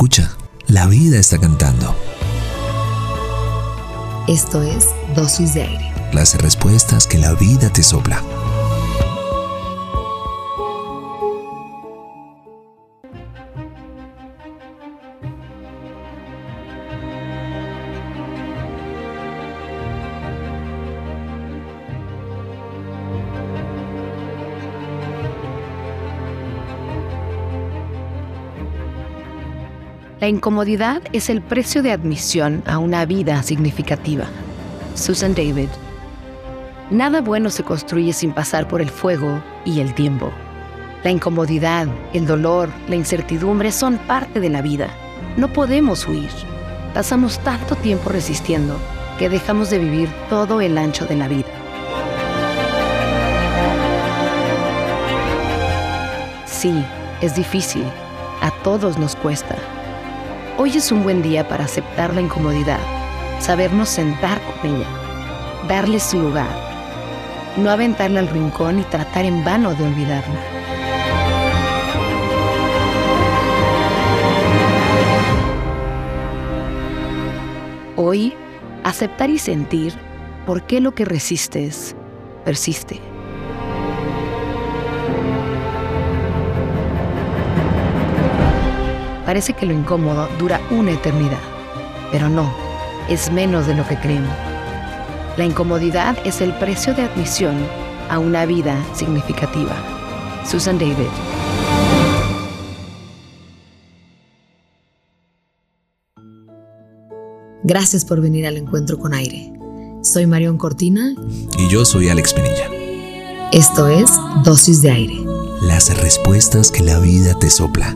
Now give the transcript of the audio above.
Escucha, la vida está cantando. Esto es Dosis de Aire. Las respuestas que la vida te sopla. La incomodidad es el precio de admisión a una vida significativa. Susan David. Nada bueno se construye sin pasar por el fuego y el tiempo. La incomodidad, el dolor, la incertidumbre son parte de la vida. No podemos huir. Pasamos tanto tiempo resistiendo que dejamos de vivir todo el ancho de la vida. Sí, es difícil. A todos nos cuesta. Hoy es un buen día para aceptar la incomodidad, sabernos sentar con ella, darle su lugar, no aventarla al rincón y tratar en vano de olvidarla. Hoy, aceptar y sentir por qué lo que resistes persiste. Parece que lo incómodo dura una eternidad, pero no, es menos de lo que creemos. La incomodidad es el precio de admisión a una vida significativa. Susan David. Gracias por venir al encuentro con aire. Soy Marión Cortina. Y yo soy Alex Pinilla. Esto es Dosis de Aire. Las respuestas que la vida te sopla